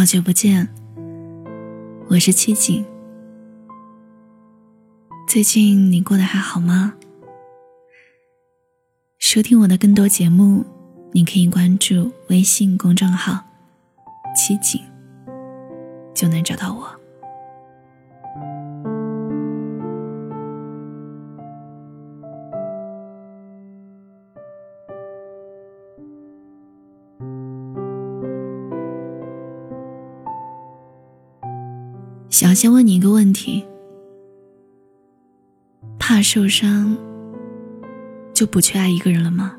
好久不见，我是七景。最近你过得还好吗？收听我的更多节目，你可以关注微信公众号“七景”，就能找到我。想先问你一个问题：怕受伤，就不去爱一个人了吗？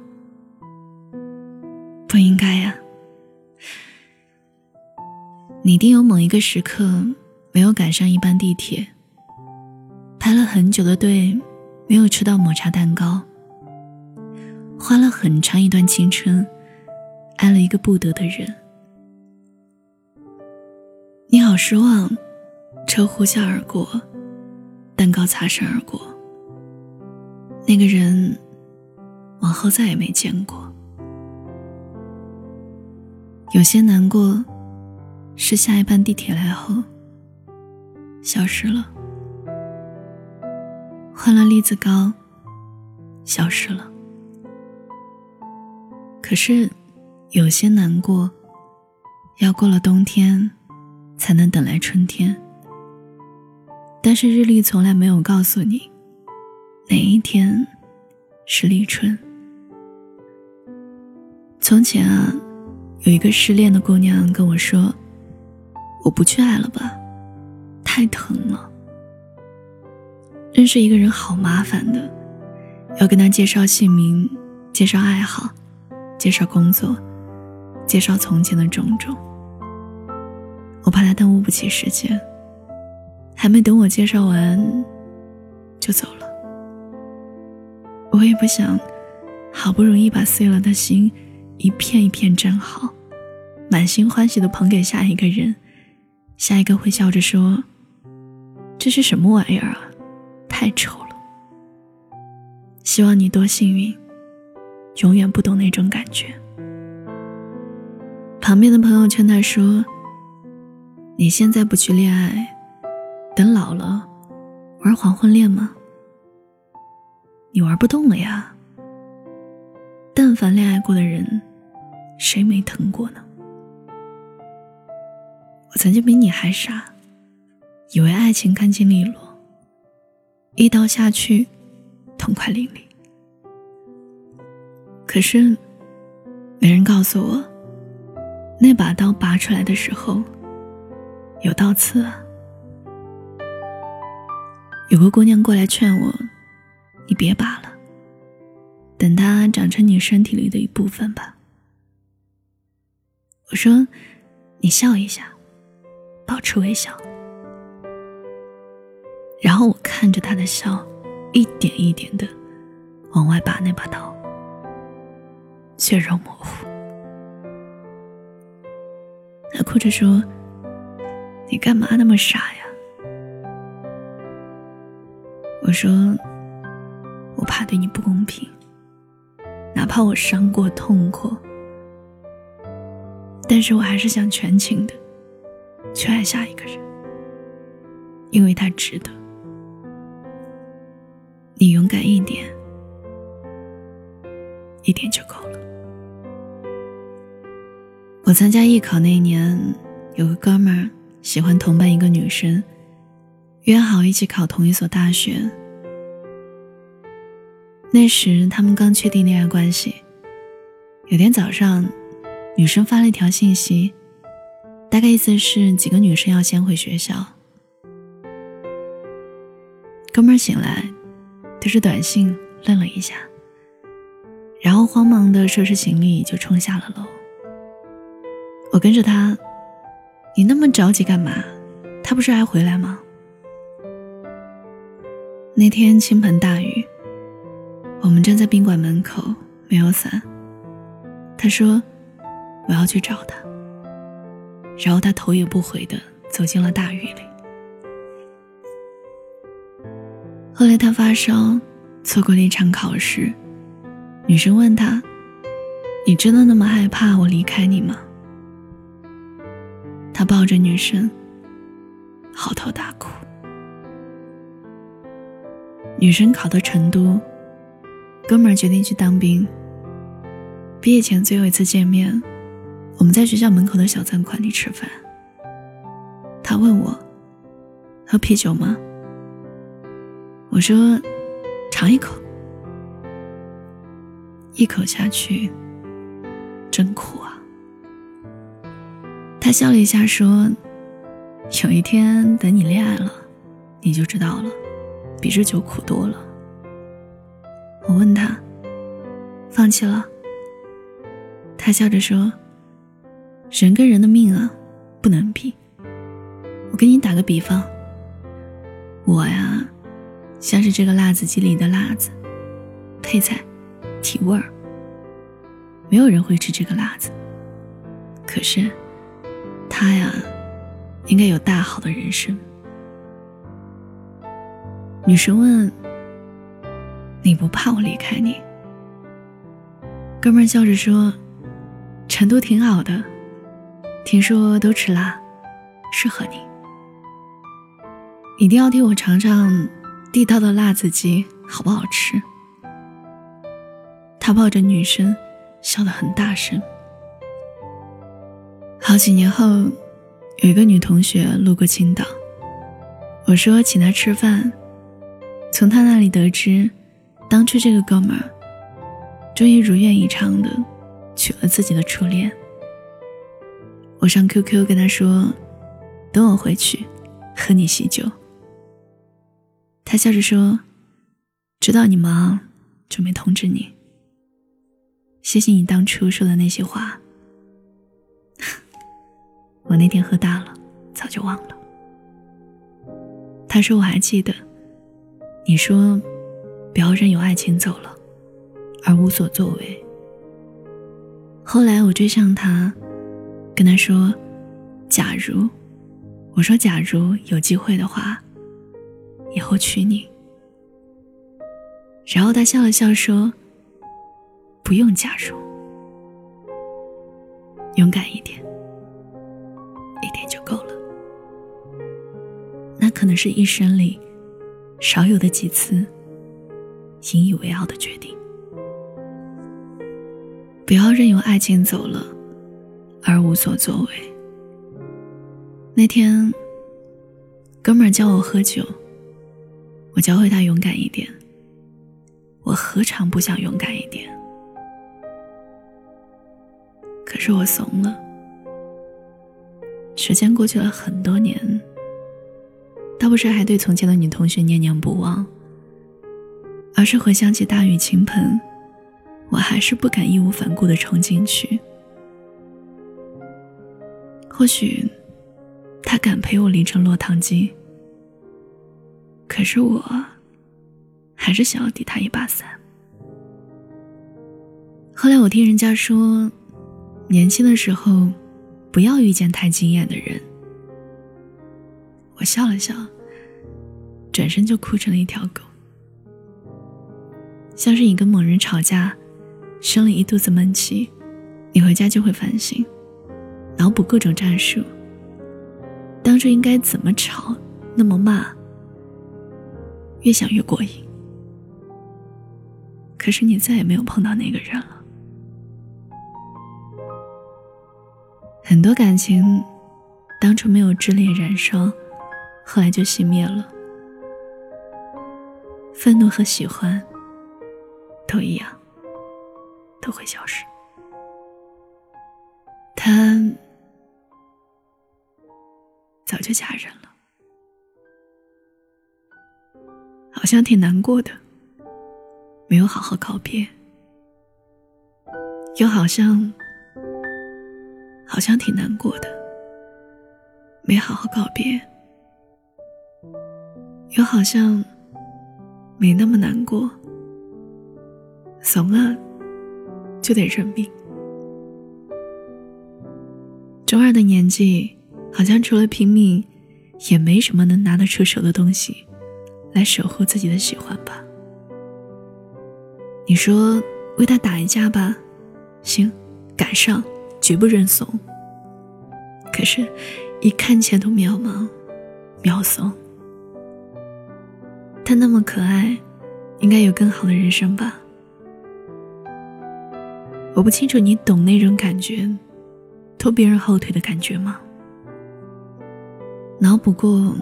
不应该呀！你一定有某一个时刻没有赶上一班地铁，排了很久的队，没有吃到抹茶蛋糕，花了很长一段青春，爱了一个不得的人，你好失望。车呼啸而过，蛋糕擦身而过。那个人，往后再也没见过。有些难过，是下一班地铁来后，消失了。换了栗子糕，消失了。可是，有些难过，要过了冬天，才能等来春天。但是日历从来没有告诉你，哪一天是立春。从前啊，有一个失恋的姑娘跟我说：“我不去爱了吧，太疼了。认识一个人好麻烦的，要跟他介绍姓名、介绍爱好、介绍工作、介绍从前的种种。我怕他耽误不起时间。”还没等我介绍完，就走了。我也不想，好不容易把碎了的心一片一片粘好，满心欢喜的捧给下一个人，下一个会笑着说：“这是什么玩意儿啊，太丑了。”希望你多幸运，永远不懂那种感觉。旁边的朋友劝他说：“你现在不去恋爱。”等老了，玩黄昏恋吗？你玩不动了呀。但凡恋爱过的人，谁没疼过呢？我曾经比你还傻，以为爱情干净利落，一刀下去，痛快淋漓。可是，没人告诉我，那把刀拔出来的时候，有倒刺啊。有个姑娘过来劝我：“你别拔了，等它长成你身体里的一部分吧。”我说：“你笑一下，保持微笑。”然后我看着她的笑，一点一点的往外拔那把刀，血肉模糊。她哭着说：“你干嘛那么傻呀？”我说：“我怕对你不公平，哪怕我伤过、痛过，但是我还是想全情的去爱下一个人，因为他值得。你勇敢一点，一点就够了。”我参加艺考那年，有个哥们儿喜欢同班一个女生，约好一起考同一所大学。那时他们刚确定恋爱关系。有天早上，女生发了一条信息，大概意思是几个女生要先回学校。哥们儿醒来，对着短信愣了一下，然后慌忙的收拾行李就冲下了楼。我跟着他，你那么着急干嘛？他不是还回来吗？那天倾盆大雨。我们站在宾馆门口，没有伞。他说：“我要去找他。”然后他头也不回的走进了大雨里。后来他发烧，错过了一场考试。女生问他：“你真的那么害怕我离开你吗？”他抱着女生，嚎啕大哭。女生考到成都，哥们儿决定去当兵。毕业前最后一次见面，我们在学校门口的小餐馆里吃饭。他问我：“喝啤酒吗？”我说：“尝一口。”一口下去，真苦啊！他笑了一下说：“ 有一天等你恋爱了，你就知道了，比这酒苦多了。”我问他：“放弃了？”他笑着说：“人跟人的命啊，不能比。我给你打个比方，我呀，像是这个辣子鸡里的辣子，配菜。”提味儿，没有人会吃这个辣子。可是，他呀，应该有大好的人生。女神问：“你不怕我离开你？”哥们笑着说：“成都挺好的，听说都吃辣，适合你。一定要替我尝尝地道的辣子鸡，好不好吃？”他抱着女生，笑得很大声。好几年后，有一个女同学路过青岛，我说请她吃饭，从他那里得知，当初这个哥们儿，终于如愿以偿的娶了自己的初恋。我上 QQ 跟他说，等我回去，和你喜酒。他笑着说，知道你忙，就没通知你。谢谢你当初说的那些话，我那天喝大了，早就忘了。他说我还记得，你说不要任由爱情走了，而无所作为。后来我追上他，跟他说：“假如，我说假如有机会的话，以后娶你。”然后他笑了笑说。不用假如，勇敢一点，一点就够了。那可能是一生里少有的几次引以为傲的决定。不要任由爱情走了而无所作为。那天，哥们儿教我喝酒，我教会他勇敢一点。我何尝不想勇敢一点？可是我怂了。时间过去了很多年，倒不是还对从前的女同学念念不忘，而是回想起大雨倾盆，我还是不敢义无反顾的冲进去。或许，他敢陪我淋成落汤鸡，可是我，还是想要抵他一把伞。后来我听人家说。年轻的时候，不要遇见太惊艳的人。我笑了笑，转身就哭成了一条狗，像是你跟某人吵架，生了一肚子闷气，你回家就会反省，脑补各种战术，当初应该怎么吵，那么骂，越想越过瘾。可是你再也没有碰到那个人了。很多感情，当初没有炽烈燃烧，后来就熄灭了。愤怒和喜欢，都一样，都会消失。他早就嫁人了，好像挺难过的，没有好好告别，又好像。好像挺难过的，没好好告别，又好像没那么难过。怂了就得认命。中二的年纪，好像除了拼命，也没什么能拿得出手的东西，来守护自己的喜欢吧。你说为他打一架吧，行，赶上。绝不认怂。可是，一看前途渺茫，渺怂。他那么可爱，应该有更好的人生吧？我不清楚你懂那种感觉，拖别人后腿的感觉吗？脑补过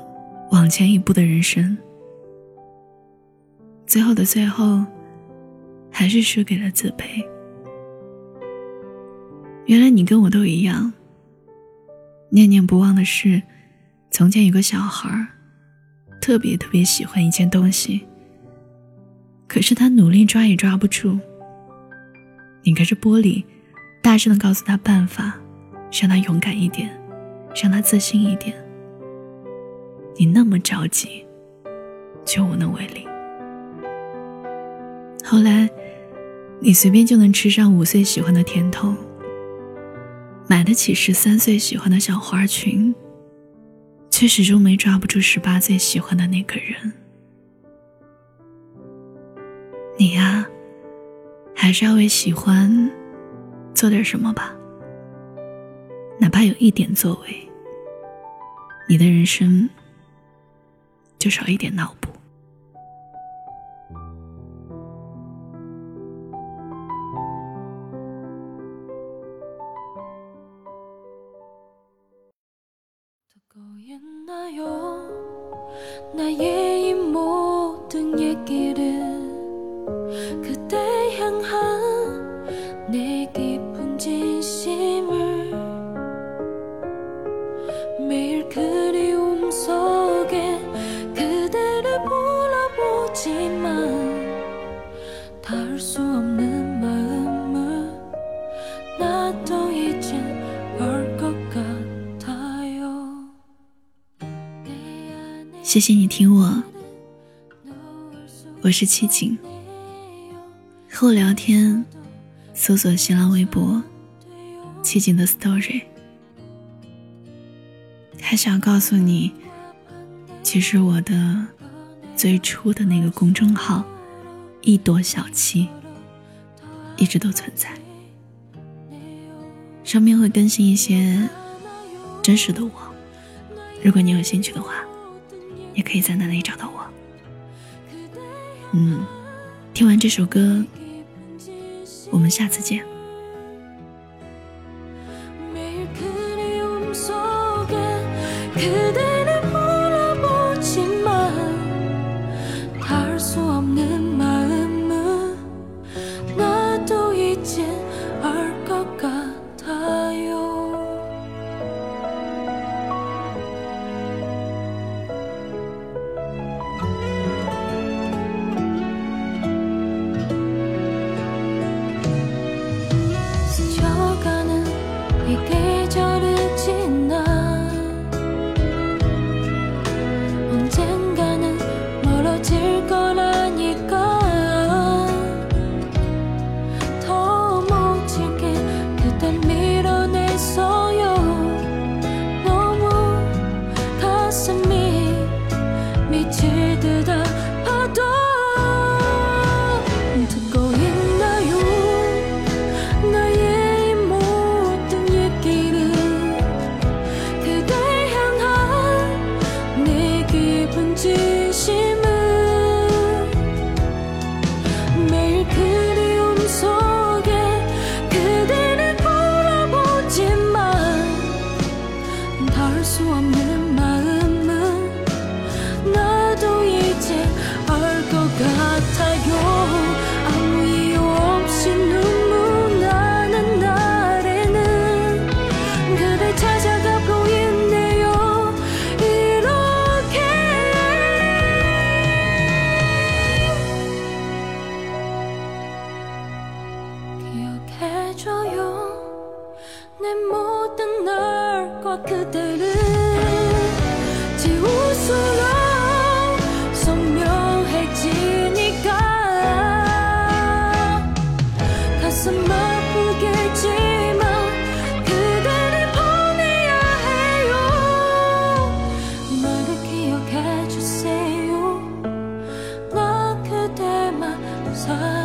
往前一步的人生，最后的最后，还是输给了自卑。原来你跟我都一样，念念不忘的是，从前有个小孩儿特别特别喜欢一件东西，可是他努力抓也抓不住。拧开着玻璃，大声的告诉他办法，让他勇敢一点，让他自信一点。你那么着急，却无能为力。后来，你随便就能吃上五岁喜欢的甜筒，买得起十三岁喜欢的小花裙，却始终没抓不住十八岁喜欢的那个人。你呀，还是要为喜欢做点什么吧，哪怕有一点作为，你的人生。就少一点闹 나의 이 모든 얘기를 그대 향한 내 깊은 진심을 매일 그리움 속에 그대를 바라보지만 닿을 수 없는 마음을 나도 谢谢你听我，我是七景。和我聊天，搜索新浪微博“七景的 story”。还想告诉你，其实我的最初的那个公众号“一朵小七”一直都存在，上面会更新一些真实的我。如果你有兴趣的话。也可以在那里找到我。嗯，听完这首歌，我们下次见。 사